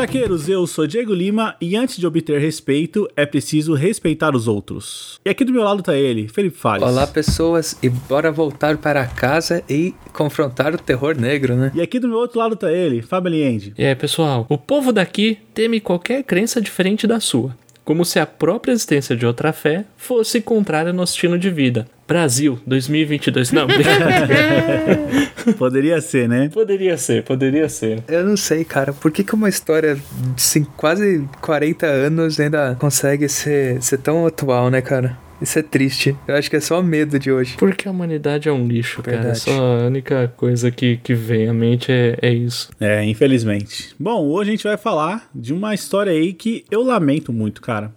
Gaqueiros, eu sou Diego Lima e antes de obter respeito é preciso respeitar os outros. E aqui do meu lado tá ele, Felipe Fares. Olá pessoas, e bora voltar para casa e confrontar o terror negro, né? E aqui do meu outro lado tá ele, Fábio Liende. E aí, pessoal, o povo daqui teme qualquer crença diferente da sua, como se a própria existência de outra fé fosse contrária ao nosso estilo de vida. Brasil, 2022. Não. Poderia ser, né? poderia ser, poderia ser. Eu não sei, cara, por que, que uma história de assim, quase 40 anos ainda consegue ser, ser tão atual, né, cara? Isso é triste. Eu acho que é só medo de hoje. Porque a humanidade é um lixo, cara. Verdade. Só a única coisa que, que vem à mente é, é isso. É, infelizmente. Bom, hoje a gente vai falar de uma história aí que eu lamento muito, cara.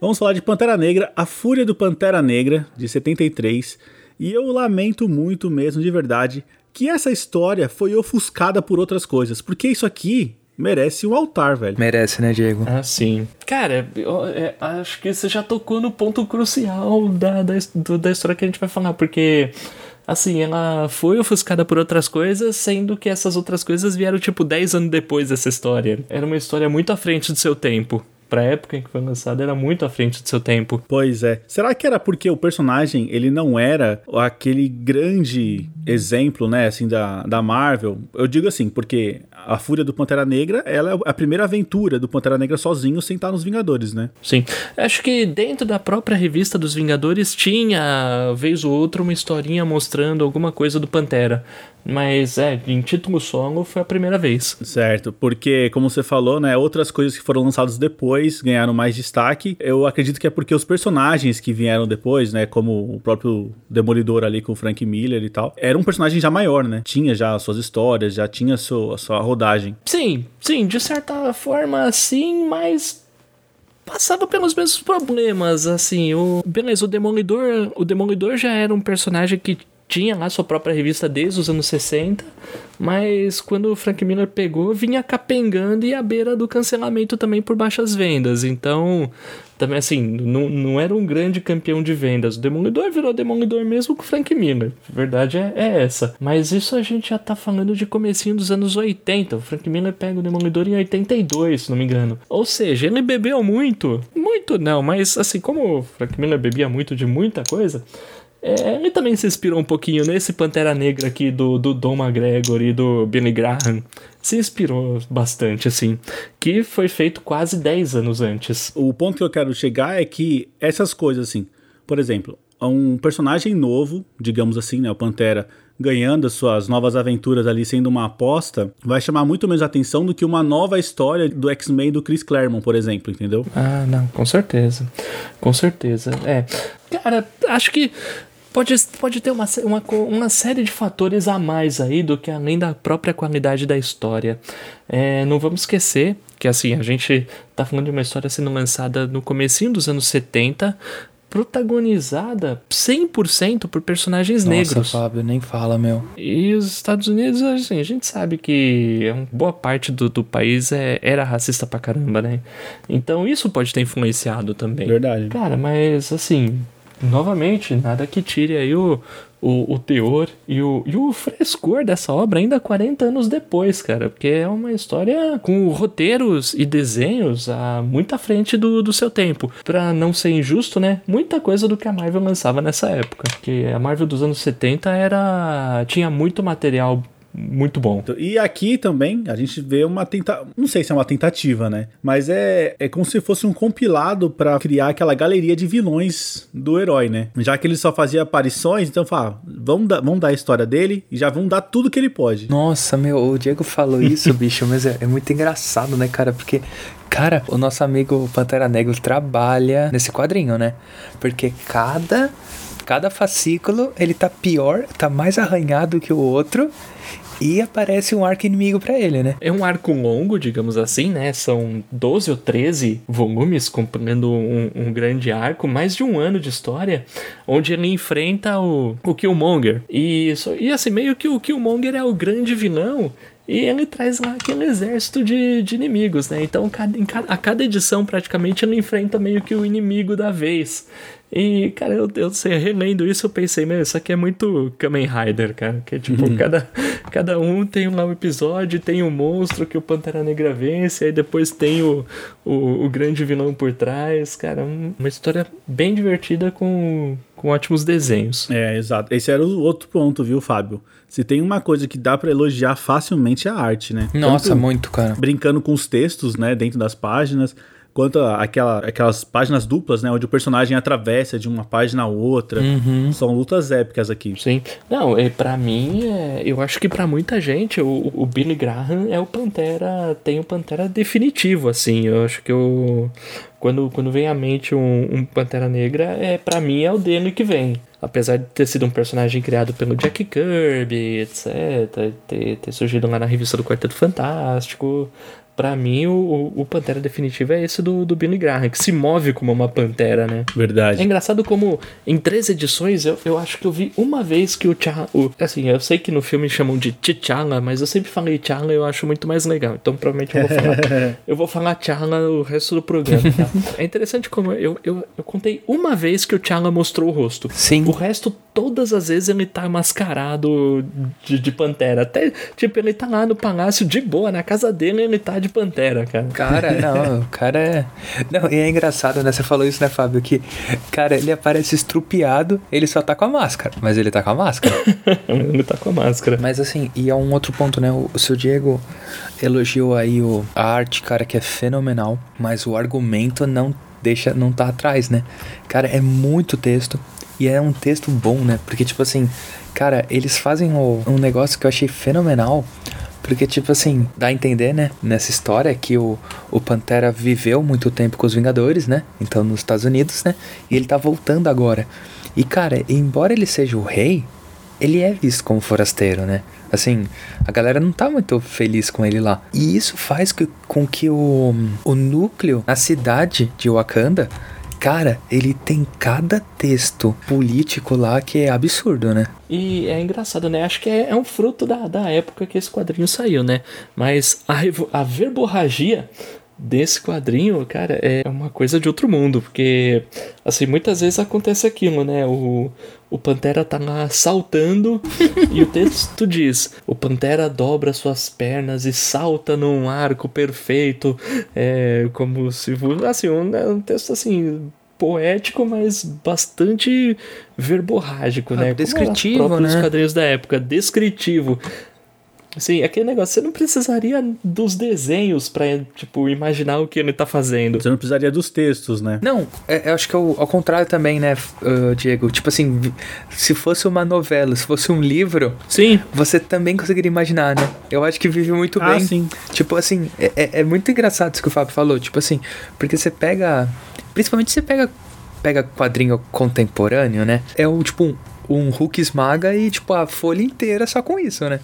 Vamos falar de Pantera Negra, A Fúria do Pantera Negra, de 73. E eu lamento muito mesmo, de verdade, que essa história foi ofuscada por outras coisas. Porque isso aqui merece um altar, velho. Merece, né, Diego? Ah, sim. Cara, eu, é, acho que você já tocou no ponto crucial da, da, da história que a gente vai falar, porque. Assim, ela foi ofuscada por outras coisas, sendo que essas outras coisas vieram tipo 10 anos depois dessa história. Era uma história muito à frente do seu tempo. Pra época em que foi lançada, era muito à frente do seu tempo. Pois é. Será que era porque o personagem, ele não era aquele grande exemplo, né, assim, da, da Marvel? Eu digo assim, porque a Fúria do Pantera Negra, ela é a primeira aventura do Pantera Negra sozinho sem estar nos Vingadores, né? Sim. Acho que dentro da própria revista dos Vingadores tinha, vez ou outra, uma historinha mostrando alguma coisa do Pantera. Mas é, em título solo foi a primeira vez. Certo, porque, como você falou, né, outras coisas que foram lançadas depois ganharam mais destaque. Eu acredito que é porque os personagens que vieram depois, né, como o próprio Demolidor ali com o Frank Miller e tal, era um personagem já maior, né? Tinha já suas histórias, já tinha sua, sua rodagem. Sim, sim, de certa forma sim, mas passava pelos mesmos problemas, assim, o beleza, o Demolidor, o Demolidor já era um personagem que tinha lá sua própria revista desde os anos 60, mas quando o Frank Miller pegou, vinha capengando e à beira do cancelamento também por baixas vendas. Então, também assim, não, não era um grande campeão de vendas. O Demolidor virou Demolidor mesmo com o Frank Miller. A verdade é, é essa. Mas isso a gente já tá falando de comecinho dos anos 80. O Frank Miller pega o Demolidor em 82, se não me engano. Ou seja, ele bebeu muito. Muito não, mas assim, como o Frank Miller bebia muito de muita coisa, é, ele também se inspirou um pouquinho nesse Pantera Negra aqui do, do Dom McGregor e do Billy Graham. Se inspirou bastante, assim. Que foi feito quase 10 anos antes. O ponto que eu quero chegar é que essas coisas, assim, por exemplo, um personagem novo, digamos assim, né, o Pantera, ganhando as suas novas aventuras ali, sendo uma aposta, vai chamar muito menos atenção do que uma nova história do X-Men do Chris Claremont, por exemplo, entendeu? Ah, não, com certeza. Com certeza. É. Cara, acho que pode, pode ter uma, uma, uma série de fatores a mais aí do que além da própria qualidade da história. É, não vamos esquecer que, assim, a gente tá falando de uma história sendo lançada no comecinho dos anos 70, protagonizada 100% por personagens negros. Nossa, Fábio, nem fala, meu. E os Estados Unidos, assim, a gente sabe que uma boa parte do, do país é, era racista pra caramba, né? Então isso pode ter influenciado também. Verdade. Cara, mas assim, novamente, nada que tire aí o, o, o teor e o, e o frescor dessa obra ainda 40 anos depois, cara. Porque é uma história com roteiros e desenhos a muito à frente do, do seu tempo. Pra não ser injusto, né? Muita coisa do que a Marvel lançava nessa época. Porque a Marvel dos anos 70 era. tinha muito material muito bom. E aqui também a gente vê uma tentativa, não sei se é uma tentativa, né? Mas é, é como se fosse um compilado pra criar aquela galeria de vilões do herói, né? Já que ele só fazia aparições, então fala, vamos dar, vamos dar a história dele e já vamos dar tudo que ele pode. Nossa, meu, o Diego falou isso, bicho, mas é, é muito engraçado, né, cara? Porque, cara, o nosso amigo Pantera Negra trabalha nesse quadrinho, né? Porque cada Cada fascículo, ele tá pior, tá mais arranhado que o outro. E aparece um arco inimigo para ele, né? É um arco longo, digamos assim, né? São 12 ou 13 volumes compreendendo um, um, grande arco, mais de um ano de história, onde ele enfrenta o, o Killmonger. E, e assim, meio que o Killmonger é o grande vilão e ele traz lá aquele exército de, de inimigos, né? Então, cada, a cada edição, praticamente, ele enfrenta meio que o inimigo da vez. E, cara, eu, eu sei, relendo isso, eu pensei, meu, isso aqui é muito Kamen Rider, cara. Que é tipo, uhum. cada, cada um tem lá um episódio, tem um monstro que o Pantera Negra vence, aí depois tem o, o, o grande vilão por trás. Cara, um, uma história bem divertida com, com ótimos desenhos. É, exato. Esse era o outro ponto, viu, Fábio? Se tem uma coisa que dá para elogiar facilmente é a arte, né? Nossa, Tanto muito, cara. Brincando com os textos, né, dentro das páginas, quanto aquela, aquelas páginas duplas, né, onde o personagem atravessa de uma página a outra. Uhum. São lutas épicas aqui. Sim. Não, é, para mim, é, eu acho que para muita gente, o, o Billy Graham é o Pantera, tem o Pantera definitivo, assim. Eu acho que eu quando, quando vem à mente um, um Pantera Negra, é para mim é o dele que vem. Apesar de ter sido um personagem criado pelo Jack Kirby, etc., ter, ter surgido lá na revista do Quarteto Fantástico, para mim, o, o Pantera definitivo é esse do, do Billy Graham, que se move como uma pantera, né? Verdade. É engraçado como em três edições eu, eu acho que eu vi uma vez que o T'Challa. Assim, eu sei que no filme chamam de T'Challa, mas eu sempre falei T'Challa e eu acho muito mais legal. Então provavelmente eu vou falar. eu vou falar T'Challa o resto do programa, tá? é interessante como eu, eu, eu contei uma vez que o T'Challa mostrou o rosto. Sim. O resto, todas as vezes, ele tá mascarado de, de pantera. Até, tipo, ele tá lá no palácio de boa, na casa dele, ele tá de de Pantera, cara. Cara, não, o cara é. Não, e é engraçado, né? Você falou isso, né, Fábio? Que, cara, ele aparece estrupiado, ele só tá com a máscara. Mas ele tá com a máscara. ele tá com a máscara. Mas assim, e é um outro ponto, né? O, o seu Diego elogiou aí o, a arte, cara, que é fenomenal. Mas o argumento não deixa, não tá atrás, né? Cara, é muito texto. E é um texto bom, né? Porque, tipo assim, cara, eles fazem o, um negócio que eu achei fenomenal porque, tipo assim, dá a entender, né, nessa história que o, o Pantera viveu muito tempo com os Vingadores, né? Então, nos Estados Unidos, né? E ele tá voltando agora. E, cara, embora ele seja o rei, ele é visto como forasteiro, né? Assim, a galera não tá muito feliz com ele lá. E isso faz com que o, o núcleo, a cidade de Wakanda, Cara, ele tem cada texto político lá que é absurdo, né? E é engraçado, né? Acho que é, é um fruto da, da época que esse quadrinho saiu, né? Mas a, a verborragia desse quadrinho, cara, é uma coisa de outro mundo, porque assim, muitas vezes acontece aquilo, né? O, o Pantera tá lá saltando e o texto diz: o Pantera dobra suas pernas e salta num arco perfeito, é como se fosse assim, um, né, um texto assim poético, mas bastante verborrágico, ah, né? Descritivo, Como né? quadrinhos da época, descritivo. Sim, aquele negócio, você não precisaria dos desenhos pra, tipo, imaginar o que ele tá fazendo. Você não precisaria dos textos, né? Não, é, eu acho que é o, ao contrário também, né, uh, Diego? Tipo assim, se fosse uma novela, se fosse um livro, sim, você também conseguiria imaginar, né? Eu acho que vive muito ah, bem. sim. Tipo assim, é, é, é muito engraçado isso que o Fábio falou, tipo assim, porque você pega, principalmente você pega, pega quadrinho contemporâneo, né? É o, tipo, um, Hulk esmaga e, tipo, a folha inteira só com isso, né?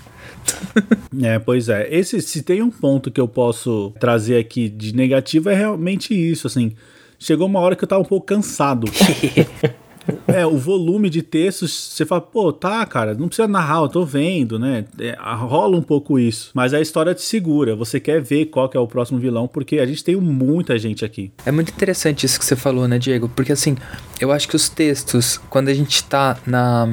é, pois é. Esse, se tem um ponto que eu posso trazer aqui de negativo, é realmente isso, assim. Chegou uma hora que eu tava um pouco cansado. É, o volume de textos, você fala, pô, tá, cara, não precisa narrar, eu tô vendo, né? É, rola um pouco isso. Mas a história te segura, você quer ver qual que é o próximo vilão, porque a gente tem muita gente aqui. É muito interessante isso que você falou, né, Diego? Porque assim, eu acho que os textos, quando a gente tá na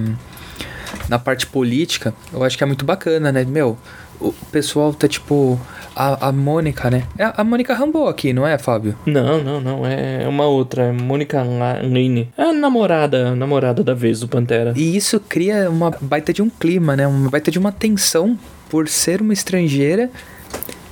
na parte política, eu acho que é muito bacana, né? Meu, o pessoal tá tipo. A, a Mônica, né? É a Mônica Rambo aqui, não é, Fábio? Não, não, não. É uma outra. É Mônica Lane. É a namorada, namorada da vez do Pantera. E isso cria uma baita de um clima, né? Uma baita de uma tensão por ser uma estrangeira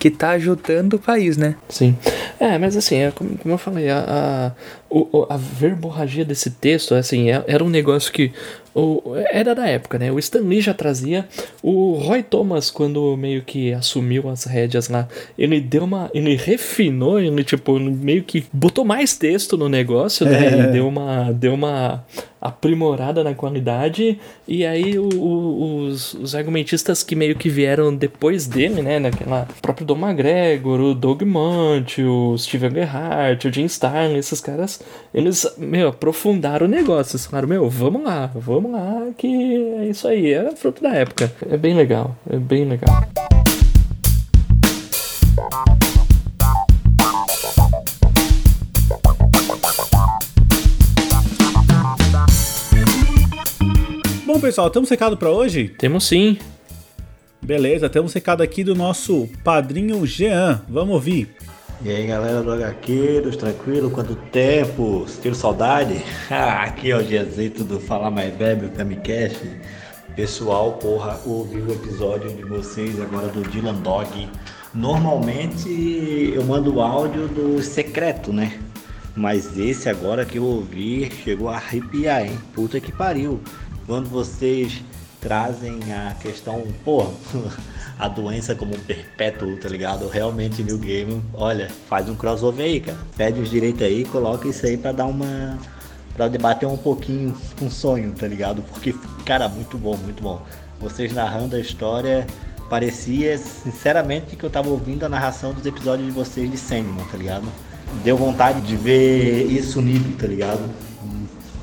que tá ajudando o país, né? Sim. É, mas assim, é, como, como eu falei, a, a, a verborragia desse texto, assim, é, era um negócio que o, era da época, né? O Stan Lee já trazia. O Roy Thomas, quando meio que assumiu as rédeas lá, ele deu uma. Ele refinou, ele, tipo, meio que botou mais texto no negócio, né? É. E deu uma. Deu uma aprimorada na qualidade. E aí o, o, os, os argumentistas que meio que vieram depois dele, né? Naquela próprio Dom McGregor, o Doug Munch, o Steven Gerhardt, o Jim Starlin, esses caras, eles, meu, aprofundaram o negócio. Eles falaram, meu, vamos lá, vamos lá, que é isso aí, é fruto da época. É bem legal, é bem legal. Bom, pessoal, temos recado para hoje? Temos sim. Beleza, temos recado aqui do nosso padrinho Jean. Vamos ouvir. E aí galera do HQ, tranquilo? Quanto tempo? Tiro saudade? aqui é o Giazito do Falar Mais Bebe, o Camicast. Pessoal, porra, ouvi o episódio de vocês agora do Dylan Dog. Normalmente eu mando o áudio do secreto, né? Mas esse agora que eu ouvi chegou a arrepiar, hein? Puta que pariu quando vocês trazem a questão, pô, a doença como um perpétuo, tá ligado? Realmente New Game, olha, faz um crossover aí, cara. Pede os direitos aí, coloca isso aí pra dar uma. pra debater um pouquinho um sonho, tá ligado? Porque, cara, muito bom, muito bom. Vocês narrando a história, parecia, sinceramente, que eu tava ouvindo a narração dos episódios de vocês de Sandman, tá ligado? Deu vontade de ver isso unido, tá ligado?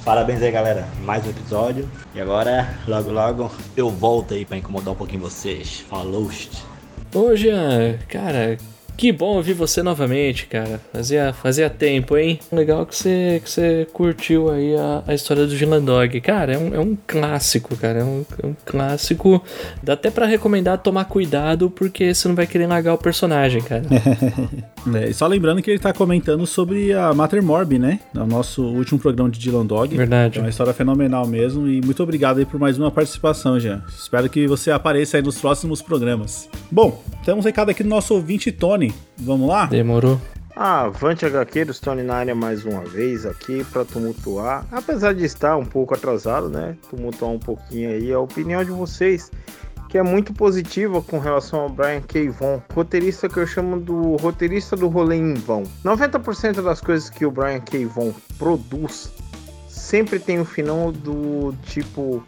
Parabéns aí, galera. Mais um episódio. E agora, logo, logo, eu volto aí pra incomodar um pouquinho vocês. Falou! Ô, Jean, cara, que bom ouvir você novamente, cara. Fazia, fazia tempo, hein? Legal que você, que você curtiu aí a, a história do Dylan Dog. Cara, é um, é um clássico, cara. É um, é um clássico. Dá até para recomendar tomar cuidado, porque você não vai querer largar o personagem, cara. é, só lembrando que ele tá comentando sobre a Mater Morb, né? No nosso último programa de Dylan Dog. Verdade. É uma história fenomenal mesmo. E muito obrigado aí por mais uma participação, Jean. Espero que você apareça aí nos próximos programas. Bom, temos um recado aqui do nosso ouvinte Tony. Tony, vamos lá? Demorou. Ah, Avante HQ do Stone na área mais uma vez aqui para tumultuar, apesar de estar um pouco atrasado, né? Tumultuar um pouquinho aí a opinião de vocês, que é muito positiva com relação ao Brian K. Vaughan, roteirista que eu chamo do roteirista do rolê em vão. 90% das coisas que o Brian K. Vaughan produz sempre tem o final do tipo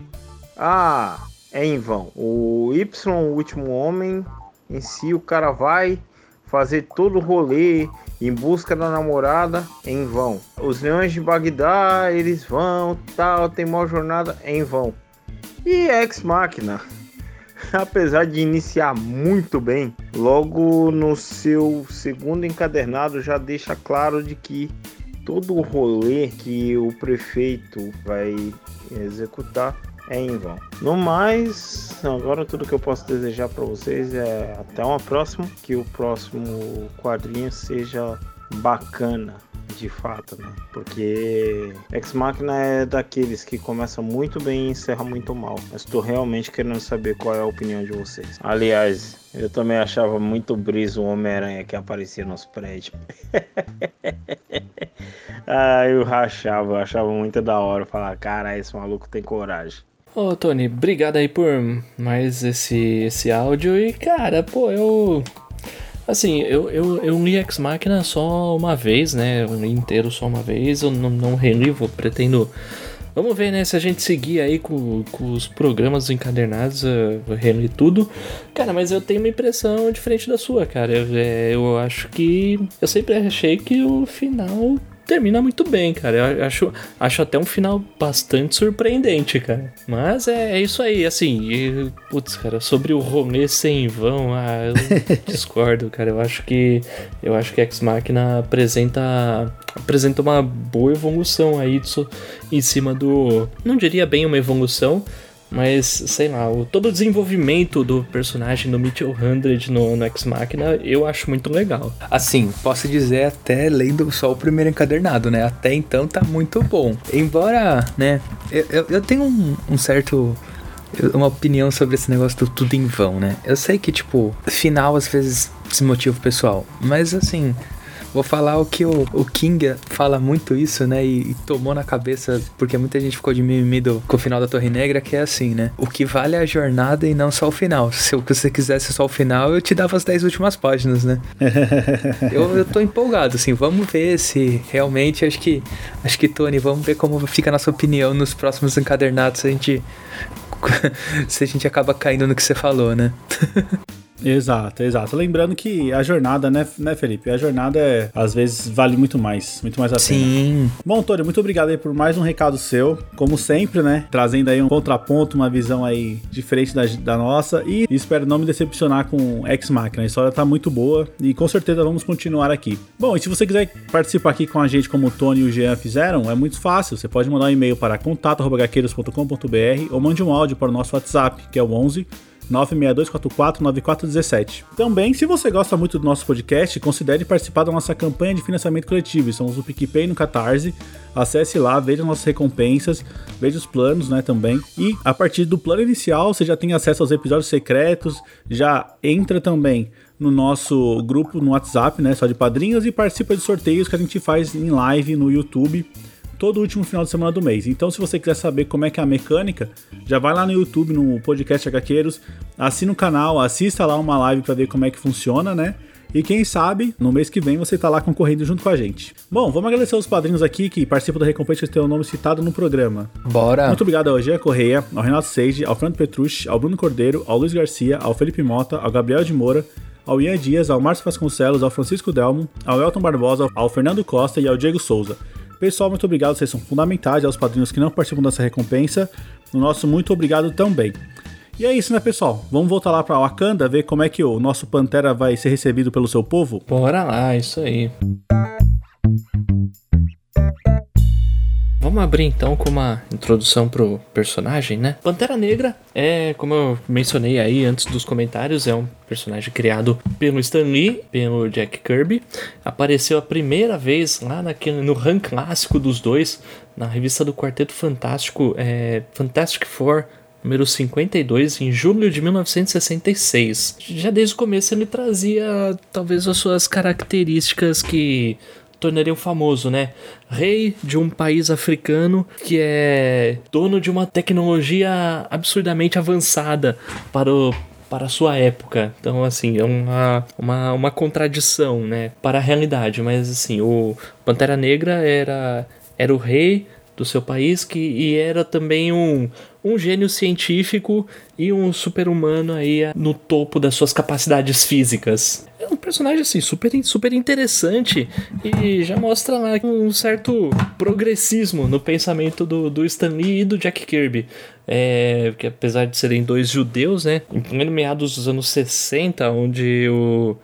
ah, é em vão. O Y, o último homem, em si o cara vai fazer todo o rolê em busca da namorada em vão. Os leões de Bagdá, eles vão, tal, tem uma jornada em vão. E Ex Machina, apesar de iniciar muito bem, logo no seu segundo encadernado já deixa claro de que todo o rolê que o prefeito vai executar é em vão. No mais, agora tudo que eu posso desejar para vocês é até uma próxima, que o próximo quadrinho seja bacana de fato, né? Porque Ex Machina é daqueles que começa muito bem e encerra muito mal. Mas estou realmente querendo saber qual é a opinião de vocês. Aliás, eu também achava muito briso o Homem-Aranha que aparecia nos prédios. ah, eu rachava, eu achava muito da hora falar, cara, esse maluco tem coragem. Ô, Tony, obrigado aí por mais esse, esse áudio. E, cara, pô, eu. Assim, eu, eu, eu li Ex Machina só uma vez, né? Eu li inteiro só uma vez. Eu não, não relivo, pretendo. Vamos ver, né? Se a gente seguir aí com, com os programas encadernados, eu reli tudo. Cara, mas eu tenho uma impressão diferente da sua, cara. Eu, é, eu acho que. Eu sempre achei que o final termina muito bem, cara. Eu acho, acho até um final bastante surpreendente, cara. Mas é, é isso aí, assim. E, putz, cara, sobre o rolê sem vão, ah, eu discordo, cara. Eu acho que eu acho que Ex Machina apresenta apresenta uma boa evolução aí disso, em cima do, não diria bem uma evolução, mas, sei lá, o, todo o desenvolvimento do personagem do Mitchell Hundred no, no Ex Machina eu acho muito legal. Assim, posso dizer até lendo só o primeiro encadernado, né? Até então tá muito bom. Embora, né, eu, eu, eu tenho um, um certo uma opinião sobre esse negócio do tudo em vão, né? Eu sei que, tipo, final às vezes desmotiva o pessoal, mas assim, Vou falar o que o, o King fala muito isso, né? E, e, tomou na cabeça, porque muita gente ficou de mimimi do, com o final da Torre Negra, que é assim, né? O que vale é a jornada e não só o final. Se você quisesse só o final, eu te dava as 10 últimas páginas, né? eu, eu tô empolgado, assim, vamos ver se realmente, acho que, acho que, Tony, vamos ver como fica a nossa opinião nos próximos encadernados, se a gente se a gente acaba caindo no que você falou, né? Exato, exato. Lembrando que a jornada, né, né, Felipe? A jornada é, às vezes vale muito mais, muito mais a pena. Sim. Bom, Tony, muito obrigado aí por mais um recado seu, como sempre, né? Trazendo aí um contraponto, uma visão aí diferente da, da nossa e espero não me decepcionar com Ex Machina. A história tá muito boa e com certeza vamos continuar aqui. Bom, e se você quiser participar aqui com a gente como o Tony e o Jean fizeram, é muito fácil. Você pode mandar um e-mail para contato@gaqueiros.com.br ou mande um áudio para o nosso WhatsApp, que é o 11 962449417. Também, se você gosta muito do nosso podcast, considere participar da nossa campanha de financiamento coletivo. Somos o PicPay no Catarse. Acesse lá, veja nossas recompensas, veja os planos, né, também. E a partir do plano inicial, você já tem acesso aos episódios secretos, já entra também no nosso grupo no WhatsApp, né, só de padrinhos e participa de sorteios que a gente faz em live no YouTube todo último final de semana do mês. Então, se você quiser saber como é que é a mecânica, já vai lá no YouTube, no podcast HQueiros, assina o canal, assista lá uma live para ver como é que funciona, né? E quem sabe, no mês que vem você tá lá concorrendo junto com a gente. Bom, vamos agradecer os padrinhos aqui que participam da recompensa de ter o nome citado no programa. Bora! Muito obrigado ao Eugênia Correia, ao Renato Seide, ao Fernando Petrucci, ao Bruno Cordeiro, ao Luiz Garcia, ao Felipe Mota, ao Gabriel de Moura, ao Ian Dias, ao Márcio Vasconcelos, ao Francisco Delmo, ao Elton Barbosa, ao Fernando Costa e ao Diego Souza. Pessoal, muito obrigado, vocês são fundamentais, aos padrinhos que não participam dessa recompensa. O nosso muito obrigado também. E é isso, né, pessoal? Vamos voltar lá para Wakanda, ver como é que o nosso Pantera vai ser recebido pelo seu povo? Bora lá, isso aí. Vamos abrir então com uma introdução pro personagem, né? Pantera Negra é, como eu mencionei aí antes dos comentários, é um personagem criado pelo Stan Lee, pelo Jack Kirby. Apareceu a primeira vez lá naquele, no rank clássico dos dois, na revista do Quarteto Fantástico, é, Fantastic Four, número 52, em julho de 1966. Já desde o começo ele trazia talvez as suas características que tornariam famoso, né? Rei de um país africano que é dono de uma tecnologia absurdamente avançada para o para a sua época. Então, assim, é uma, uma, uma contradição, né? Para a realidade. Mas, assim, o Pantera Negra era, era o rei do seu país que, e era também um, um gênio científico e um super-humano aí no topo das suas capacidades físicas. É um personagem assim super, super interessante e já mostra lá um certo progressismo no pensamento do, do Stan Lee e do Jack Kirby. É, que apesar de serem dois judeus, né, em meados dos anos 60, onde o,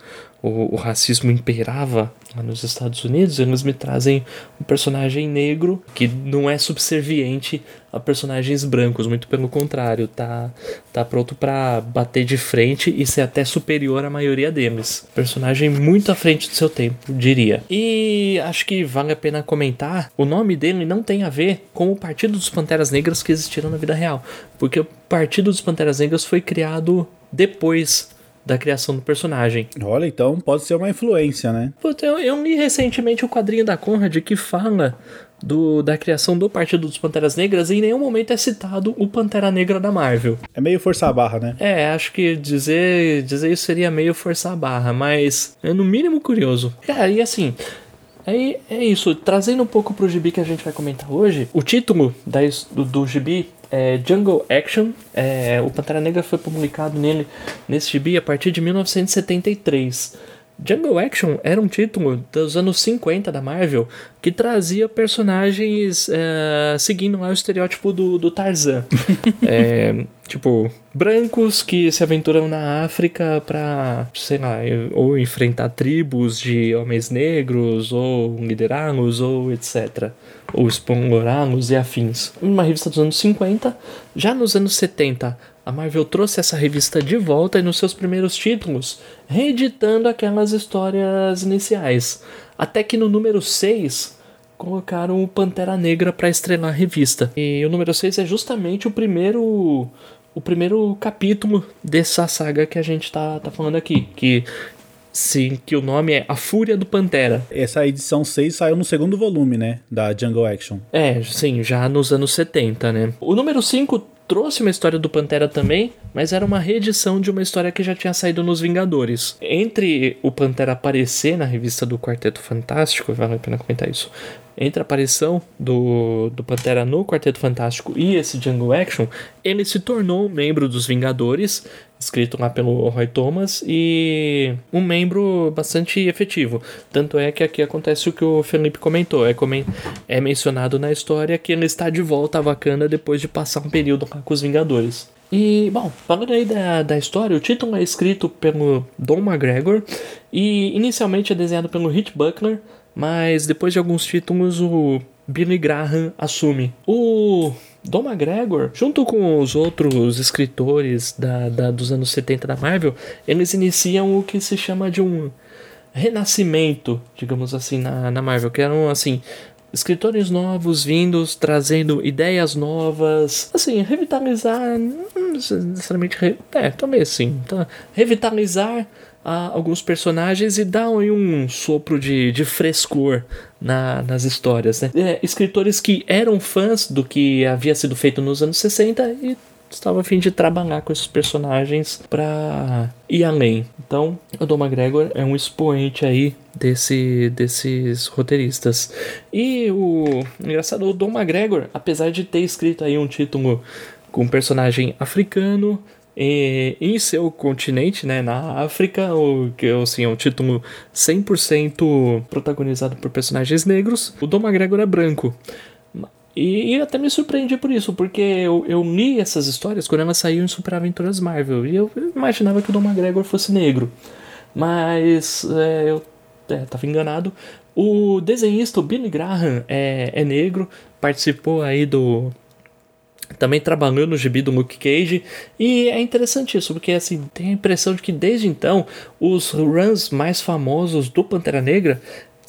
o, o racismo imperava lá nos Estados Unidos, eles me trazem um personagem negro que não é subserviente a personagens brancos, muito pelo contrário, tá, tá pronto para bater de frente e ser até superior à maioria deles. Personagem muito à frente do seu tempo, diria. E acho que vale a pena comentar, o nome dele não tem a ver com o Partido dos Panteras Negras que existiram na vida real, porque o Partido dos Panteras Negras foi criado depois da criação do personagem. Olha, então pode ser uma influência, né? Puta, eu, eu li recentemente o quadrinho da Conrad que fala do, da criação do Partido dos Panteras Negras e em nenhum momento é citado o Pantera Negra da Marvel. É meio forçar a barra, né? É, acho que dizer, dizer isso seria meio forçar a barra, mas é no mínimo curioso. É, e assim, Aí é isso, trazendo um pouco pro gibi que a gente vai comentar hoje, o título da, do, do gibi é Jungle Action. É, o Pantera Negra foi publicado nele, nesse gibi a partir de 1973. Jungle Action era um título dos anos 50 da Marvel que trazia personagens é, seguindo lá o estereótipo do, do Tarzan. é, tipo, brancos que se aventuram na África pra, sei lá, ou enfrentar tribos de homens negros, ou liderá-los, ou etc. Ou explorá-los e afins. Uma revista dos anos 50. Já nos anos 70, a Marvel trouxe essa revista de volta e nos seus primeiros títulos, reeditando aquelas histórias iniciais. Até que no número 6 colocaram o Pantera Negra para estrelar a revista. E o número 6 é justamente o primeiro o primeiro capítulo dessa saga que a gente tá, tá falando aqui, que Sim, que o nome é A Fúria do Pantera. Essa edição 6 saiu no segundo volume, né? Da Jungle Action. É, sim, já nos anos 70, né? O número 5 trouxe uma história do Pantera também, mas era uma reedição de uma história que já tinha saído nos Vingadores. Entre o Pantera aparecer na revista do Quarteto Fantástico, vale a pena comentar isso. Entre a aparição do, do Pantera no Quarteto Fantástico e esse Jungle Action, ele se tornou um membro dos Vingadores escrito lá pelo Roy Thomas, e um membro bastante efetivo. Tanto é que aqui acontece o que o Felipe comentou: é, comen é mencionado na história que ele está de volta a Wakanda depois de passar um período lá com os Vingadores. E, bom, falando aí da, da história, o título é escrito pelo Don McGregor e inicialmente é desenhado pelo Hit Buckler, mas depois de alguns títulos o Billy Graham assume. O Don McGregor, junto com os outros escritores da, da, dos anos 70 da Marvel, eles iniciam o que se chama de um renascimento, digamos assim, na, na Marvel, que eram assim. Escritores novos vindos, trazendo ideias novas, assim, revitalizar, não necessariamente, é, também assim, tá? revitalizar a alguns personagens e dá um sopro de, de frescor na, nas histórias. Né? É, escritores que eram fãs do que havia sido feito nos anos 60 e estavam a fim de trabalhar com esses personagens para ir além. Então, o Dom McGregor é um expoente aí desse, desses roteiristas. E o engraçado, o Dom McGregor, apesar de ter escrito aí um título com um personagem africano, e, em seu continente, né, na África, o que assim, é um título 100% protagonizado por personagens negros, o Dom McGregor é branco. E, e até me surpreendi por isso, porque eu, eu li essas histórias quando elas saíram em Super Aventuras Marvel, e eu imaginava que o Dom McGregor fosse negro. Mas é, eu é, tava enganado. O desenhista o Billy Graham é, é negro, participou aí do também trabalhou no gibi do Luke Cage e é interessante isso porque assim tem a impressão de que desde então os runs mais famosos do Pantera Negra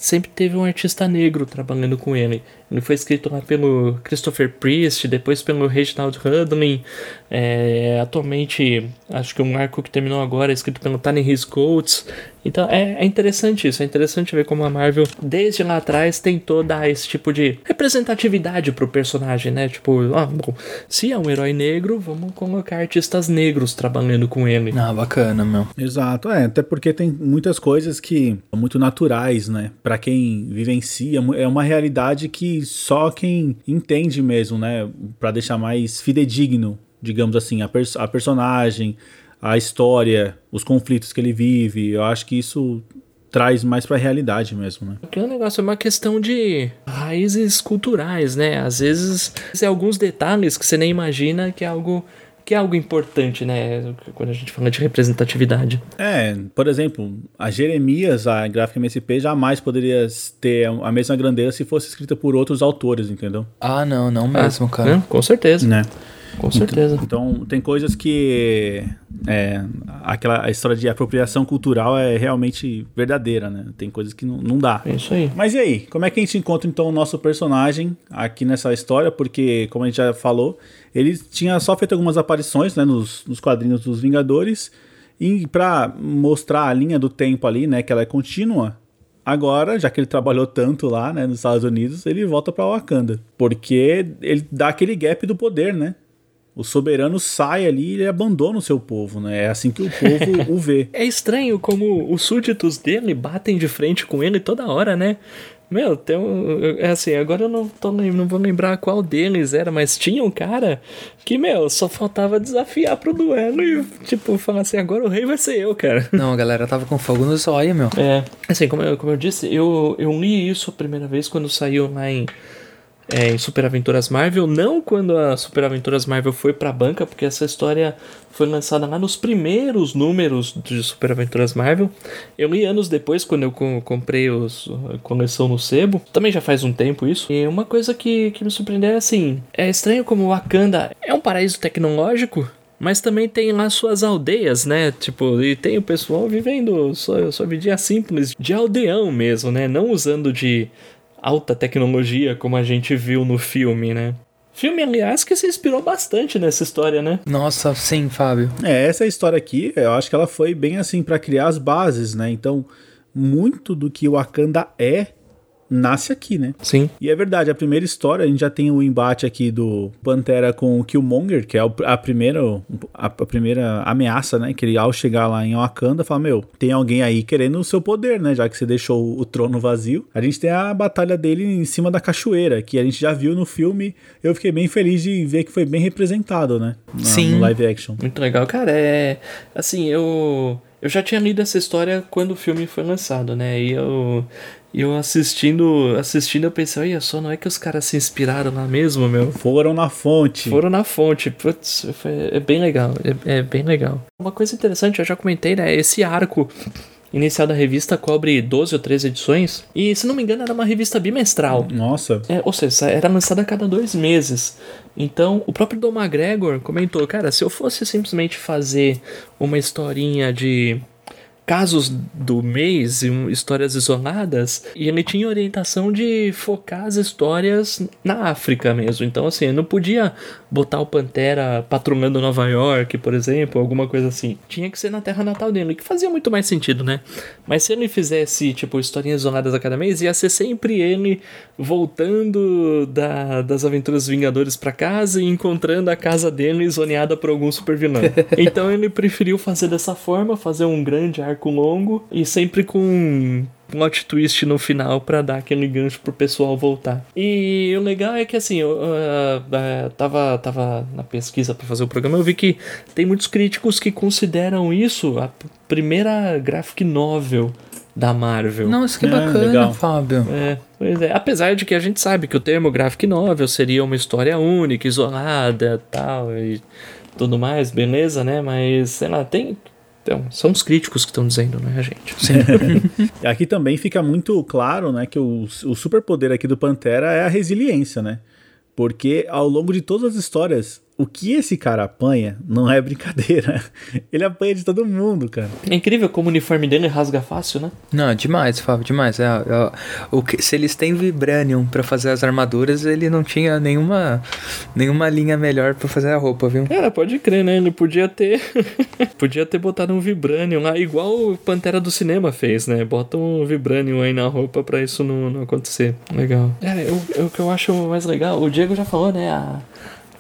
sempre teve um artista negro trabalhando com ele. Ele foi escrito lá pelo Christopher Priest, depois pelo Reginald Hudlin. É, atualmente, acho que um arco que terminou agora é escrito pelo Tiny His Coates. Então é, é, interessante isso, é interessante ver como a Marvel, desde lá atrás, tentou dar esse tipo de representatividade pro personagem, né? Tipo, ah, bom, se é um herói negro, vamos colocar artistas negros trabalhando com ele. Ah, bacana, meu. Exato, é, até porque tem muitas coisas que são muito naturais, né? Para quem vivencia, é uma realidade que só quem entende mesmo, né? Para deixar mais fidedigno, digamos assim, a, pers a personagem, a história, os conflitos que ele vive. Eu acho que isso traz mais para a realidade mesmo, né? Porque o negócio é uma questão de raízes culturais, né? Às vezes, é alguns detalhes que você nem imagina que é algo que é algo importante, né? Quando a gente fala de representatividade. É, por exemplo, a Jeremias, a gráfica MSP, jamais poderia ter a mesma grandeza se fosse escrita por outros autores, entendeu? Ah, não, não mesmo, ah, cara. com certeza. Né? Com certeza. Então, então, tem coisas que é, aquela a história de apropriação cultural é realmente verdadeira, né? Tem coisas que não, não dá. É isso aí. Mas e aí? Como é que a gente encontra então o nosso personagem aqui nessa história? Porque, como a gente já falou, ele tinha só feito algumas aparições né, nos, nos quadrinhos dos Vingadores. E para mostrar a linha do tempo ali, né, que ela é contínua, Agora, já que ele trabalhou tanto lá, né, nos Estados Unidos, ele volta para Wakanda, porque ele dá aquele gap do poder, né? O soberano sai ali e ele abandona o seu povo, né? É assim que o povo o vê. É estranho como os súditos dele batem de frente com ele toda hora, né? Meu, tem um. É assim, agora eu não, tô, não vou lembrar qual deles era, mas tinha um cara que, meu, só faltava desafiar pro duelo e, tipo, falar assim: agora o rei vai ser eu, cara. Não, a galera tava com fogo no zóio, meu. É. Assim, como eu, como eu disse, eu, eu li isso a primeira vez quando saiu lá em é, em Super Aventuras Marvel, não quando a Super Aventuras Marvel foi pra banca, porque essa história foi lançada lá nos primeiros números de Super Aventuras Marvel. Eu li anos depois, quando eu comprei os, a coleção no sebo. Também já faz um tempo isso. E uma coisa que, que me surpreendeu é assim: é estranho como Wakanda é um paraíso tecnológico, mas também tem lá suas aldeias, né? Tipo, e tem o pessoal vivendo sua, sua vidinha simples de aldeão mesmo, né? Não usando de alta tecnologia como a gente viu no filme, né? Filme, aliás, que se inspirou bastante nessa história, né? Nossa, sim, Fábio. É, essa história aqui, eu acho que ela foi bem assim para criar as bases, né? Então, muito do que o Wakanda é nasce aqui, né? Sim. E é verdade, a primeira história, a gente já tem o embate aqui do Pantera com o Killmonger, que é a primeira, a, primeira ameaça, né? Que ele, ao chegar lá em Wakanda, fala, meu, tem alguém aí querendo o seu poder, né? Já que você deixou o trono vazio. A gente tem a batalha dele em cima da cachoeira, que a gente já viu no filme. Eu fiquei bem feliz de ver que foi bem representado, né? Na, Sim. No live action. Muito legal. Cara, é... Assim, eu... Eu já tinha lido essa história quando o filme foi lançado, né? E eu, eu assistindo, assistindo, eu pensei, olha só, não é que os caras se inspiraram lá mesmo, meu? Foram na fonte. Foram na fonte. Putz, foi, é bem legal. É, é, bem legal. Uma coisa interessante, eu já comentei, né? Esse arco inicial da revista cobre 12 ou 13 edições. E, se não me engano, era uma revista bimestral. Nossa. É, ou seja, era lançada a cada dois meses. Então, o próprio Dom McGregor comentou, cara, se eu fosse simplesmente fazer uma historinha de casos do mês e histórias isoladas, e ele tinha orientação de focar as histórias na África mesmo. Então, assim, eu não podia botar o Pantera patrulhando Nova York, por exemplo, alguma coisa assim. Tinha que ser na terra natal dele, que fazia muito mais sentido, né? Mas se ele fizesse, tipo, historinhas isoladas a cada mês, ia ser sempre ele voltando da, das aventuras Vingadores para casa e encontrando a casa dele zoneada por algum super vilão. então ele preferiu fazer dessa forma, fazer um grande arco longo e sempre com plot twist no final para dar aquele gancho pro pessoal voltar. E o legal é que assim, eu uh, uh, tava, tava na pesquisa para fazer o programa, eu vi que tem muitos críticos que consideram isso a primeira graphic novel da Marvel. Nossa, que É, bacana, legal. Fábio. É, pois é. Apesar de que a gente sabe que o termo graphic novel seria uma história única, isolada, tal e tudo mais, beleza, né? Mas, sei lá, tem então, são os críticos que estão dizendo, né, gente? Aqui também fica muito claro, né, que o, o superpoder aqui do Pantera é a resiliência, né? Porque ao longo de todas as histórias, o que esse cara apanha não é brincadeira. Ele apanha de todo mundo, cara. É incrível como o uniforme dele rasga fácil, né? Não, demais, Fábio, demais. É, é, o que, se eles têm Vibranium pra fazer as armaduras, ele não tinha nenhuma, nenhuma linha melhor pra fazer a roupa, viu? Cara, pode crer, né? Ele podia ter. podia ter botado um Vibranium lá, igual o Pantera do Cinema fez, né? Bota um Vibranium aí na roupa pra isso não, não acontecer. Legal. É, o que eu acho mais legal, o Diego já falou, né? A,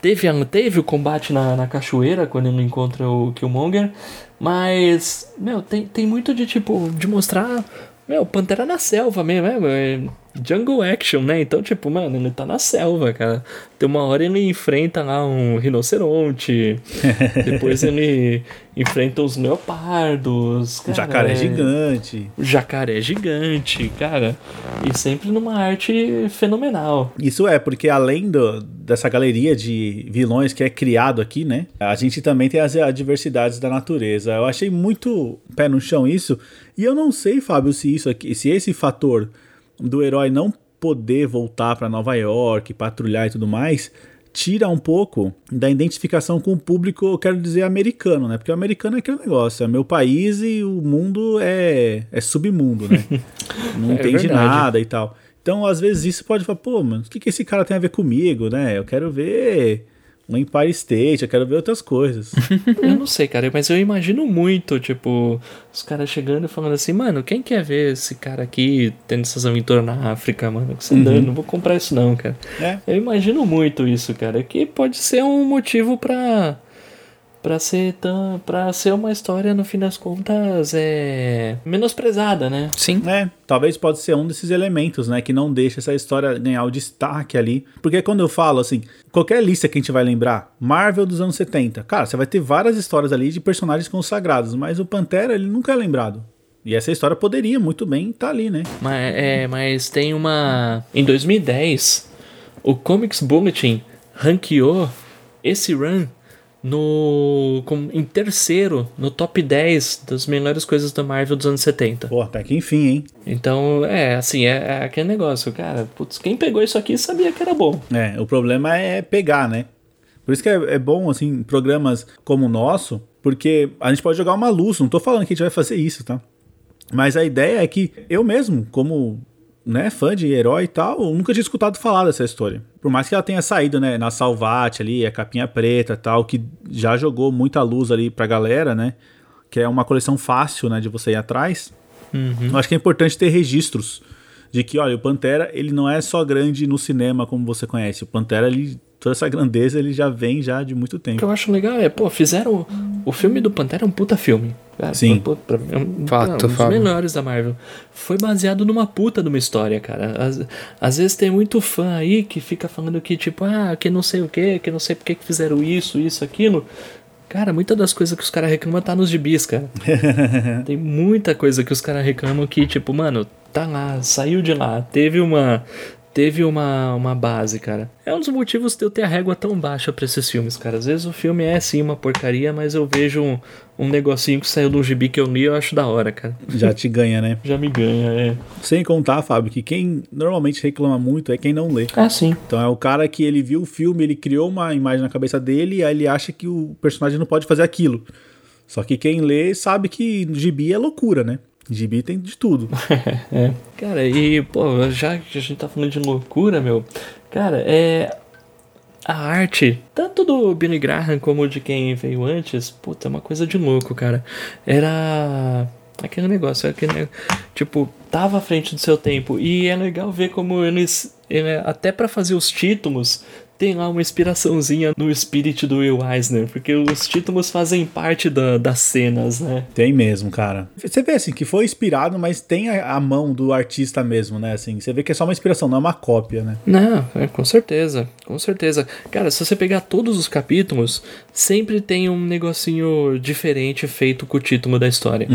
teve, teve o combate na, na cachoeira quando ele encontra o Killmonger, mas, meu, tem, tem muito de tipo, de mostrar. Meu, Pantera na selva mesmo, é, é jungle action, né? Então, tipo, mano, ele tá na selva, cara. Tem uma hora ele enfrenta lá um rinoceronte, depois ele enfrenta os leopardos, cara, o jacaré é- gigante. O jacaré gigante, cara. E sempre numa arte fenomenal. Isso é, porque além do, dessa galeria de vilões que é criado aqui, né? A gente também tem as adversidades da natureza. Eu achei muito pé no chão isso. E eu não sei, Fábio, se isso aqui, se esse fator do herói não poder voltar para Nova York, patrulhar e tudo mais, tira um pouco da identificação com o público, eu quero dizer, americano, né? Porque o americano é aquele negócio, é meu país e o mundo é, é submundo, né? Não É entende verdade. nada e tal. Então, às vezes, isso pode falar, pô, mano, o que, que esse cara tem a ver comigo, né? Eu quero ver um Empire State, eu quero ver outras coisas. Eu não sei, cara, mas eu imagino muito, tipo, os caras chegando e falando assim, mano, quem quer ver esse cara aqui tendo essas aventuras na África, mano? Que você dando, não vou comprar isso não, cara. é. Eu imagino muito isso, cara, que pode ser um motivo pra. Pra ser, tão, pra ser uma história, no fim das contas, é. menosprezada, né? Sim. É, talvez pode ser um desses elementos, né, que não deixa essa história ganhar o destaque ali. Porque quando eu falo assim, qualquer lista que a gente vai lembrar, Marvel dos anos 70, cara, você vai ter várias histórias ali de personagens consagrados, mas o Pantera, ele nunca é lembrado. E essa história poderia muito bem estar ali, né? Mas, é, mas tem uma. Em 2010, o Comics Bulletin ranqueou esse run no com, em terceiro no top 10 das melhores coisas da Marvel dos anos 70. Pô, até que enfim, hein? Então, é, assim, é, é aquele negócio, cara. Putz, quem pegou isso aqui sabia que era bom. É, o problema é pegar, né? Por isso que é, é bom, assim, programas como o nosso, porque a gente pode jogar uma luz, não tô falando que a gente vai fazer isso, tá? Mas a ideia é que eu mesmo, como né, fã de herói e tal, eu nunca tinha escutado falar dessa história. Por mais que ela tenha saído, né, na Salvate ali, a capinha preta tal, que já jogou muita luz ali pra galera, né? Que é uma coleção fácil, né, de você ir atrás. Eu acho que é importante ter registros de que, olha, o Pantera, ele não é só grande no cinema como você conhece. O Pantera, ele, toda essa grandeza, ele já vem já de muito O que tempo. eu acho legal é, pô, fizeram. O filme do Pantera é um puta filme. Cara, Sim. Pô, pra mim é um, Fato, um dos Fábio. melhores da Marvel. Foi baseado numa puta de uma história, cara. Às, às vezes tem muito fã aí que fica falando que, tipo, ah, que não sei o que, que não sei por que que fizeram isso, isso, aquilo. Cara, muitas das coisas que os caras reclamam tá nos gibis, cara. Tem muita coisa que os caras reclamam que, tipo, mano, tá lá, saiu de lá, teve uma. Teve uma, uma base, cara. É um dos motivos de eu ter a régua tão baixa pra esses filmes, cara. Às vezes o filme é sim uma porcaria, mas eu vejo um, um negocinho que saiu do gibi que eu li e eu acho da hora, cara. Já te ganha, né? Já me ganha, é. Sem contar, Fábio, que quem normalmente reclama muito é quem não lê. Ah, sim. Então é o cara que ele viu o filme, ele criou uma imagem na cabeça dele e aí ele acha que o personagem não pode fazer aquilo. Só que quem lê sabe que gibi é loucura, né? Gibi tem de tudo. É. Cara, e, pô, já que a gente tá falando de loucura, meu, cara, é. A arte, tanto do Billy Graham como de quem veio antes, puta, é uma coisa de louco, cara. Era. Aquele negócio, aquele, tipo, tava à frente do seu tempo. E é legal ver como eles. ele- até pra fazer os títulos, tem lá uma inspiraçãozinha no espírito do Will Eisner, porque os títulos fazem parte da- das cenas, né? Tem mesmo, cara. Você vê assim que foi inspirado, mas tem a, a mão do artista mesmo, né? Assim, você vê que é só uma inspiração, não é uma cópia, né? Não, é, com certeza, com certeza. Cara, se você pegar todos os capítulos, sempre tem um negocinho diferente feito com o título da história.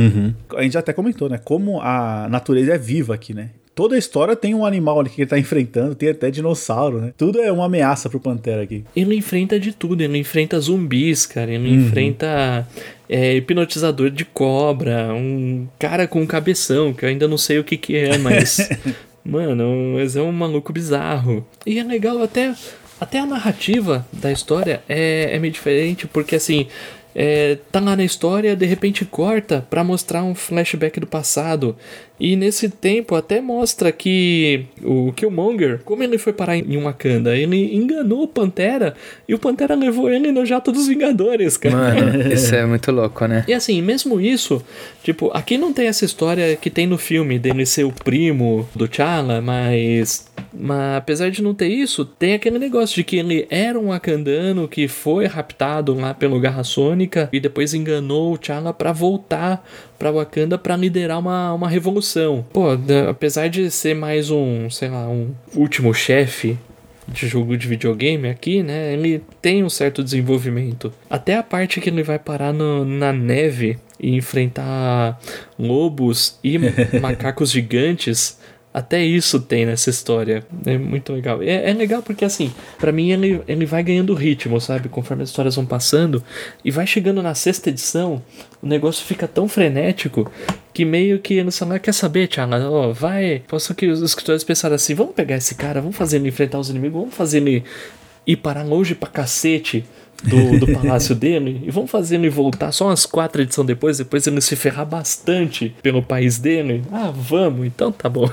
A gente já até comentou, né? Como a natureza é viva aqui, né? Toda a história tem um animal ali que ele tá enfrentando, tem até dinossauro, né? Tudo é uma ameaça pro Pantera aqui. Ele enfrenta de tudo, ele enfrenta zumbis, cara, ele enfrenta é, hipnotizador de cobra, um cara com um cabeção, que eu ainda não sei o que que é, mas... mano, mas é um maluco bizarro. E é legal até... Até a narrativa da história é, é meio diferente, porque assim... é, tá lá na história, de repente corta pra mostrar um flashback do passado. E nesse tempo até mostra que o Killmonger, como ele foi parar em Wakanda, ele enganou o Pantera e o Pantera levou ele no jato dos Vingadores, cara. Mano, isso é muito louco, né? E assim, mesmo isso, tipo, aqui não tem essa história que tem no filme dele ser o primo do T'Challa, mas, mas apesar de não ter isso, tem aquele negócio de que ele era um Wakandano que foi raptado lá pelo Garra Sônica e depois enganou o T'Challa pra voltar pra Wakanda pra liderar uma, uma revolução. Pô, apesar de ser mais um, sei lá, um último chefe de jogo de videogame aqui, né? Ele tem um certo desenvolvimento. Até a parte que ele vai parar no- na neve e enfrentar lobos e macacos gigantes. Até isso tem nessa história. É muito legal. É, é legal porque, assim, pra mim ele, ele vai ganhando ritmo, sabe? Conforme as histórias vão passando. E vai chegando na sexta edição, o negócio fica tão frenético que meio que eles falam, "Ah, quer saber, Tiago? Ó, vai. Posso que os escritores pensaram assim: vamos pegar esse cara, vamos fazer ele enfrentar os inimigos, vamos fazer ele ir parar longe pra cacete do, do palácio dele e vamos fazer ele voltar só umas quatro edições depois, depois ele se ferrar bastante pelo país dele. Ah, vamos, então tá bom.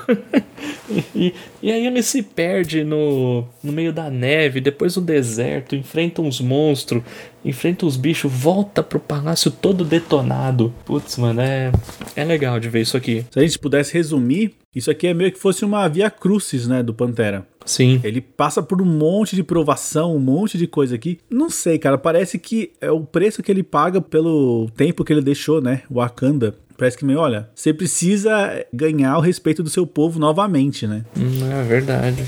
e, e aí ele se perde no, no meio da neve, depois no deserto, enfrenta uns monstros, enfrenta os bichos, volta pro palácio todo detonado. Putz, mano, é, é legal de ver isso aqui. Se a gente pudesse resumir, isso aqui é meio que fosse uma via crucis, né, do Pantera. Sim. Ele passa por um monte de provação, um monte de coisa aqui. Não sei, cara, parece que é o preço que ele paga pelo tempo que ele deixou, né, o Wakanda. Parece que meio, olha, você precisa ganhar o respeito do seu povo novamente, né? Hum, É verdade.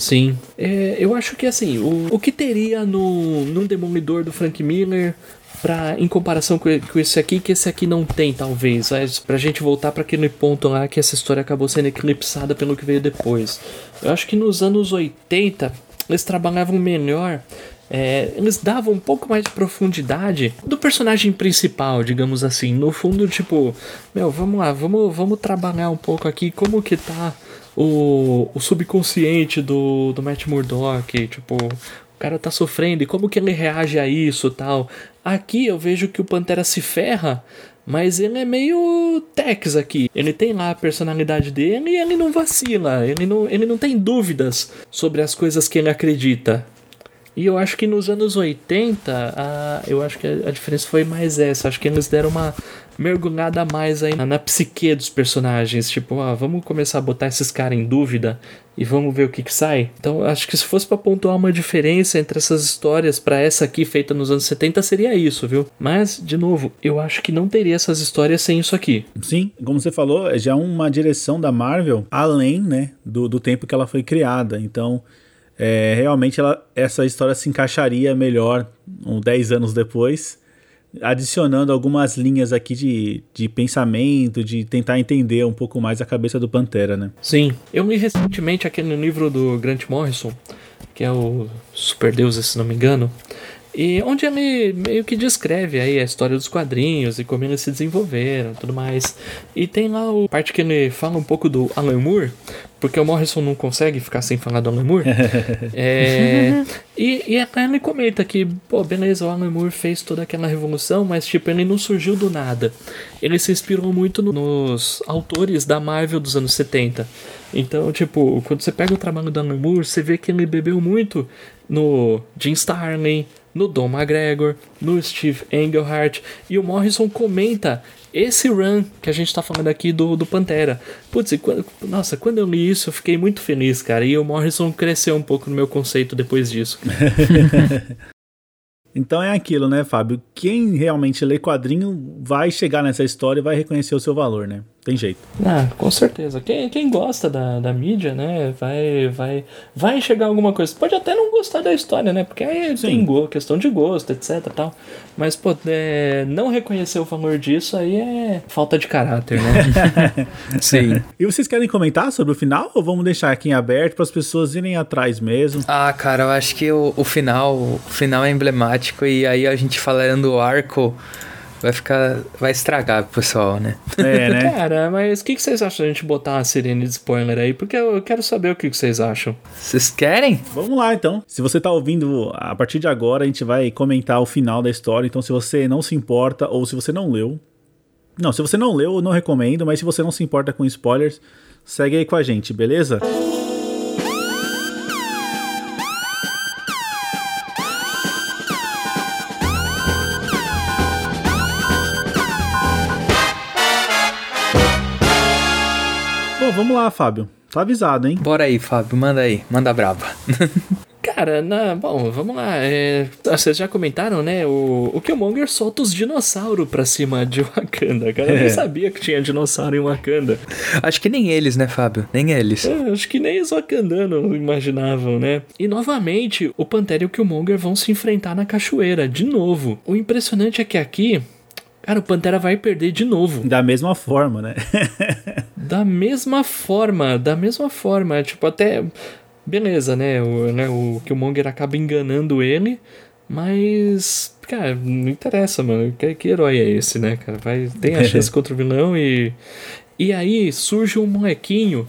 Sim. É, eu acho que assim, o, o que teria no, num Demolidor do Frank Miller pra, em comparação com, com esse aqui, que esse aqui não tem, talvez. Mas pra gente voltar pra aquele ponto lá que essa história acabou sendo eclipsada pelo que veio depois. Eu acho que nos anos 80 eles trabalhavam melhor. é, eles davam um pouco mais de profundidade do personagem principal, digamos assim. No fundo, tipo, meu, vamos lá, vamos, vamos trabalhar um pouco aqui como que tá o, o subconsciente do, do Matt Murdock, tipo, o cara tá sofrendo e como que ele reage a isso tal. Aqui eu vejo que o Pantera se ferra, mas ele é meio Tex aqui. Ele tem lá a personalidade dele e ele não vacila. Ele não, ele não tem dúvidas sobre as coisas que ele acredita. E eu acho que nos anos 80, a, eu acho que a, a diferença foi mais essa. Acho que eles deram uma mergulhada mais aí na, na psique dos personagens. Tipo, ah, vamos começar a botar esses caras em dúvida e vamos ver o que, que sai. Então, acho que se fosse para pontuar uma diferença entre essas histórias para essa aqui feita nos anos 70, seria isso, viu? Mas, de novo, eu acho que não teria essas histórias sem isso aqui. Sim, como você falou, é já uma direção da Marvel além, né, do, do tempo que ela foi criada. Então, é, realmente ela, essa história se encaixaria melhor uns 10 anos depois, adicionando algumas linhas aqui de, de pensamento, de tentar entender um pouco mais a cabeça do Pantera, né? Sim, eu li recentemente aquele livro do Grant Morrison, que é o Super Deus, se não me engano, e onde ele meio que descreve aí a história dos quadrinhos e como eles se desenvolveram tudo mais. E tem lá o parte que ele fala um pouco do Alan Moore, porque o Morrison não consegue ficar sem falar do Alan Moore. é, e, e até ele comenta que, pô, beleza, o Alan Moore fez toda aquela revolução, mas tipo, ele não surgiu do nada. Ele se inspirou muito no, nos autores da Marvel dos anos 70. Então, tipo, quando você pega o trabalho do Alan Moore, você vê que ele bebeu muito no Jim Starlin, no Don McGregor, no Steve Englehart, e o Morrison comenta esse run que a gente tá falando aqui do, do Pantera. Putz, quando, nossa, quando eu li isso eu fiquei muito feliz, cara, e o Morrison cresceu um pouco no meu conceito depois disso. Então é aquilo, né, Fábio? Quem realmente lê quadrinho vai chegar nessa história e vai reconhecer o seu valor, né? Tem jeito. Ah, com certeza. Quem, quem gosta da, da mídia, né, vai, vai, vai chegar alguma coisa. Pode até não gostar da história, né? Porque aí Sim. tem go, questão de gosto, etc tal. Mas, pô, é, não reconhecer o valor disso aí é falta de caráter, né? Sim. E vocês querem comentar sobre o final ou vamos deixar aqui em aberto para as pessoas irem atrás mesmo? Ah, cara, eu acho que o, o final, o final é emblemático e aí a gente falando do arco vai ficar. Vai estragar pro pessoal, né? É, né? Cara, mas o que, que vocês acham de a gente botar uma sirene de spoiler aí? Porque eu quero saber o que, que vocês acham. Vocês querem? Vamos lá então. Se você tá ouvindo, a partir de agora a gente vai comentar o final da história. Então, se você não se importa ou se você não leu. Não, se você não leu, eu não recomendo, mas se você não se importa com spoilers, segue aí com a gente, beleza? Música vamos lá, Fábio. Tá avisado, hein? Bora aí, Fábio. Manda aí. Manda braba. Cara, na, bom, vamos lá. É, vocês já comentaram, né? O, o Killmonger solta os dinossauros pra cima de Wakanda. Cara, eu nem é. sabia que tinha dinossauro em Wakanda. Acho que nem eles, né, Fábio? Nem eles. É, acho que nem os wakandanos imaginavam, né? E novamente, o Pantera e o Killmonger vão se enfrentar na cachoeira, de novo. O impressionante é que aqui Cara, o Pantera vai perder de novo. Da mesma forma, né? da mesma forma, da mesma forma. Tipo, até. Beleza, né? O, né? o Killmonger acaba enganando ele, mas. Cara, não interessa, mano. Que, que herói é esse, né, cara? Vai, tem a chance contra o vilão e. E aí surge um molequinho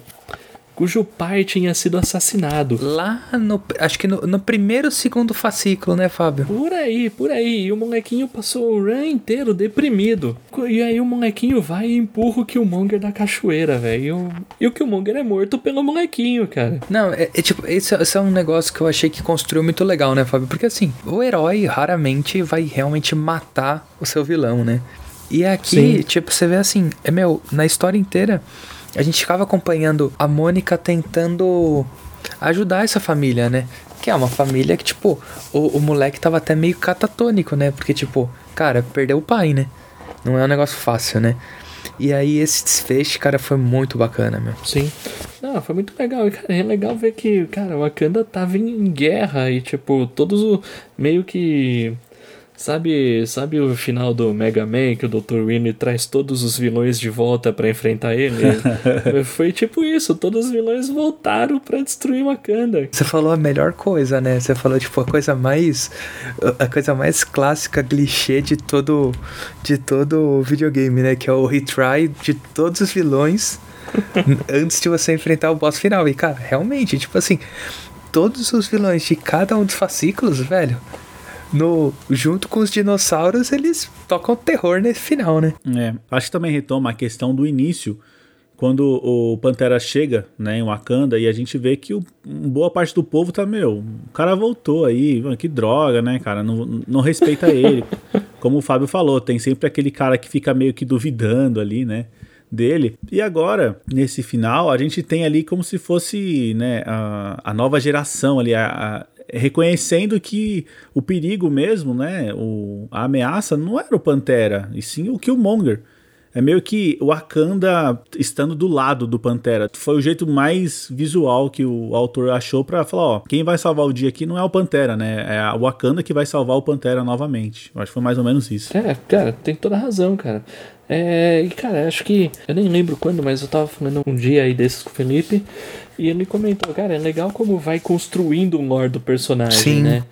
cujo pai tinha sido assassinado. Lá no. Acho que no, no primeiro segundo fascículo, né, Fábio? Por aí, por aí. E o molequinho passou o run inteiro deprimido. E aí o molequinho vai e empurra o Killmonger da cachoeira, velho. E o Killmonger é morto pelo molequinho, cara. Não, é, é tipo, esse, esse, é um negócio que eu achei que construiu muito legal, né, Fábio? Porque assim, o herói raramente vai realmente matar o seu vilão, né? E aqui, Sim. tipo, você vê assim, é meu, na história inteira a gente ficava acompanhando a Mônica tentando ajudar essa família, né? Que é uma família que, tipo, o, o moleque tava até meio catatônico, né? Porque, tipo, cara, perdeu o pai, né? Não é um negócio fácil, né? E aí esse desfecho, cara, foi muito bacana, meu. Sim. Não, foi muito legal. E, cara, é legal ver que, cara, o Wakanda tava em guerra e, tipo, todos o meio que Sabe, sabe o final do Mega Man que o Dr. Winnie traz todos os vilões de volta para enfrentar ele? Foi tipo isso, todos os vilões voltaram para destruir Wakanda. Você falou a melhor coisa, né? Você falou tipo a coisa mais a coisa mais clássica, clichê de todo de todo videogame, né, que é o retry de todos os vilões antes de você enfrentar o boss final. E cara, realmente, tipo assim, todos os vilões de cada um dos fascículos, velho, no, junto com os dinossauros, eles tocam terror nesse final, né? É, acho que também retoma a questão do início, quando o Pantera chega, né, em Wakanda, e a gente vê que o, boa parte do povo tá, meu, o cara voltou aí, mano, que droga, né, cara, não, não respeita ele. Como o Fábio falou, tem sempre aquele cara que fica meio que duvidando ali, né, dele. E agora, nesse final, a gente tem ali como se fosse, né, a, a nova geração ali, a, a reconhecendo que o perigo mesmo, né, o, a ameaça não era o Pantera, e sim o Killmonger. É meio que o Wakanda estando do lado do Pantera. Foi o jeito mais visual que o autor achou para falar, ó, quem vai salvar o dia aqui não é o Pantera, né? É a Wakanda que vai salvar o Pantera novamente. Eu acho que foi mais ou menos isso. É, cara, tem toda razão, cara. É, e cara, acho que. Eu nem lembro quando, mas eu tava falando um dia aí desses com o Felipe. E ele comentou, cara, é legal como vai construindo o lore do personagem, Sim. né?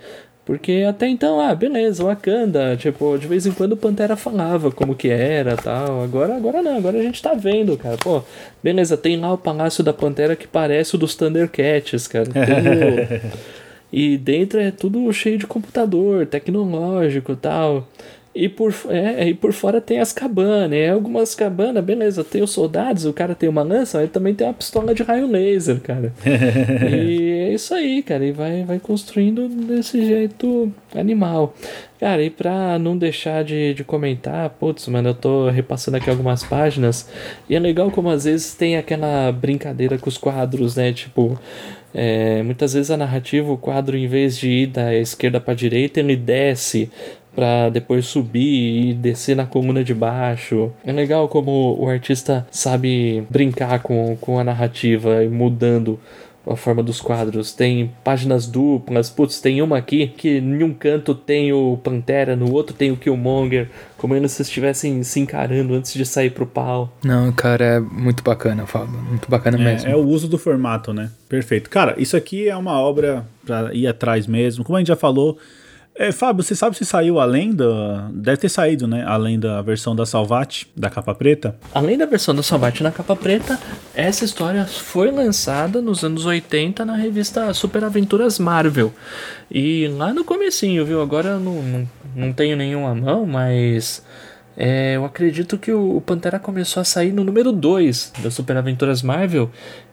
Porque até então, ah, beleza, Wakanda, tipo, de vez em quando o Pantera falava como que era tal. Agora, agora não, agora a gente tá vendo, cara. Pô, beleza, tem lá o Palácio da Pantera que parece o dos Thundercats, cara. Tem o... E dentro é tudo cheio de computador, tecnológico tal. E por, é, e por fora tem as cabanas. E algumas cabanas, beleza, tem os soldados, o cara tem uma lança, mas ele também tem uma pistola de raio laser, cara. e é isso aí, cara. E vai, vai construindo desse jeito animal. Cara, e pra não deixar de, de comentar, putz, mano, eu tô repassando aqui algumas páginas. E é legal como às vezes tem aquela brincadeira com os quadros, né? Tipo, é, muitas vezes a narrativa, o quadro, em vez de ir da esquerda para direita, ele desce para depois subir e descer na coluna de baixo. É legal como o artista sabe brincar com, com a narrativa e mudando a forma dos quadros. Tem páginas duplas, putz, tem uma aqui que em um canto tem o Pantera, no outro tem o Killmonger, como se estivessem se encarando antes de sair pro pau. Não, cara, é muito bacana, Fábio. Muito bacana mesmo. É, é o uso do formato, né? Perfeito. Cara, isso aqui é uma obra pra ir atrás mesmo. Como a gente já falou, é, Fábio, você sabe se saiu além da. Deve ter saído, né? Além da versão da Salvati, da capa preta? Além da versão da Salvati na capa preta, essa história foi lançada nos anos 80 na revista Super Aventuras Marvel. E lá no comecinho, viu? Agora eu não, não, não tenho nenhuma mão, mas. É, eu acredito que o Pantera começou a sair no número 2 da Super Aventuras Marvel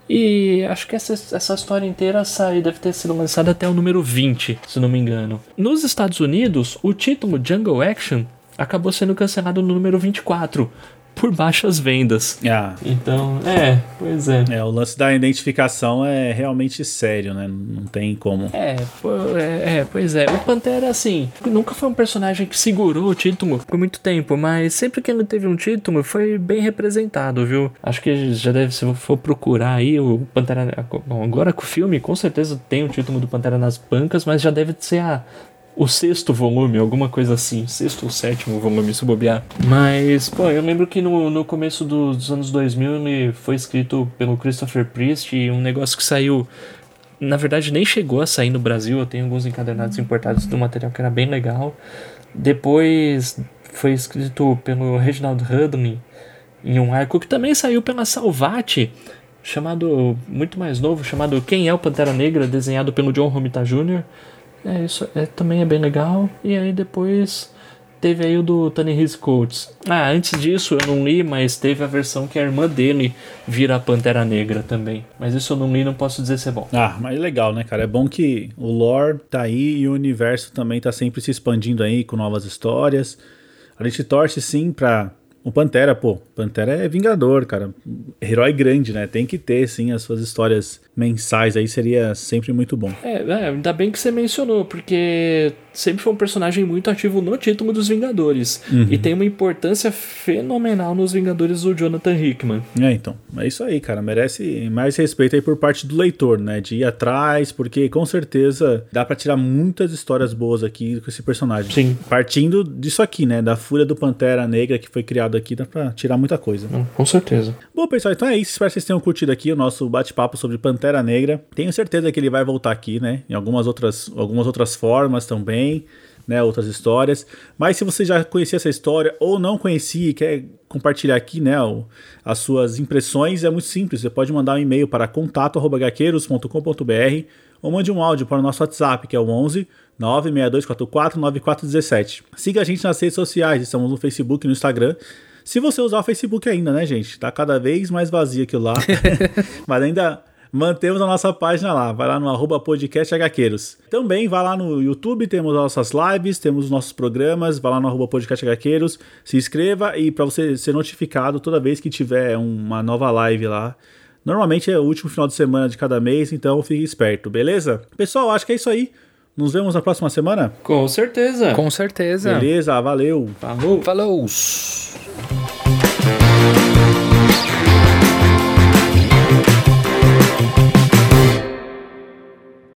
e acho que essa, essa história inteira sai, deve ter sido lançada até o número 20, se não me engano. Nos Estados Unidos, o título Jungle Action acabou sendo cancelado no número 24, por baixas vendas. Ah. Então, é, pois é. É, o lance da identificação é realmente sério, né? Não tem como. É, é, é, pois é. O Pantera, assim, nunca foi um personagem que segurou o título por muito tempo, mas sempre que ele teve um título, foi bem representado, viu? Acho que já deve, se for procurar aí, o Pantera. Bom, agora com o filme, com certeza tem o título do Pantera nas bancas, mas já deve ser a o sexto volume, alguma coisa assim, sexto ou sétimo volume, se bobear. Mas, pô, eu lembro que no, no começo dos anos 2000 ele foi escrito pelo Christopher Priest e um negócio que saiu. Na verdade, nem chegou a sair no Brasil. Eu tenho alguns encadernados importados do material que era bem legal. Depois foi escrito pelo Reginald Hudlin em um arco que também saiu pela Salvati, chamado muito mais novo, chamado Quem é o Pantera Negra, desenhado pelo John Romita Jr. É, isso é, também é bem legal. E aí depois teve aí o do Ta-Nehisi Coates. Ah, antes disso eu não li, mas teve a versão que a irmã dele vira a Pantera Negra também. Mas isso eu não li, não posso dizer se é bom. Ah, mas é legal, né, cara? É bom que o lore tá aí e o universo também tá sempre se expandindo aí com novas histórias. A gente torce sim pra o Pantera, pô, Pantera é vingador, cara. Herói grande, né? Tem que ter, sim, as suas histórias mensais aí, seria sempre muito bom. É, é, ainda bem que você mencionou, porque sempre foi um personagem muito ativo no título dos Vingadores. Uhum. E tem uma importância fenomenal nos Vingadores do Jonathan Hickman. É, então. É isso aí, cara. Merece mais respeito aí por parte do leitor, né? De ir atrás, porque com certeza dá para tirar muitas histórias boas aqui com esse personagem. Sim. Partindo disso aqui, né? Da Fúria do Pantera Negra que foi criado aqui, dá pra tirar muita coisa. Hum, com certeza. Bom, pessoal, então é isso. Espero que vocês tenham curtido aqui o nosso bate-papo sobre Pantera Negra. Tenho certeza que ele vai voltar aqui, né? Em algumas outras, algumas outras formas também né, outras histórias. Mas se você já conhecia essa história ou não conhecia e quer compartilhar aqui, né, as suas impressões, é muito simples. Você pode mandar um e-mail para contato@gaqueiros.com.br ou mande um áudio para o nosso WhatsApp, que é o 11 962449417. Siga a gente nas redes sociais, estamos no Facebook e no Instagram. Se você usar o Facebook ainda, né, gente? Tá cada vez mais vazio aquilo lá. Mas ainda mantemos a nossa página lá. Vai lá no arroba podcast HQueiros. Também vai lá no YouTube, temos nossas lives, temos os nossos programas. Vai lá no arroba podcast HQueiros, se inscreva e para você ser notificado toda vez que tiver uma nova live lá. Normalmente é o último final de semana de cada mês, então fique esperto, beleza? Pessoal, acho que é isso aí. Nos vemos na próxima semana? Com certeza. Com certeza. Beleza, valeu. Falou. Falou!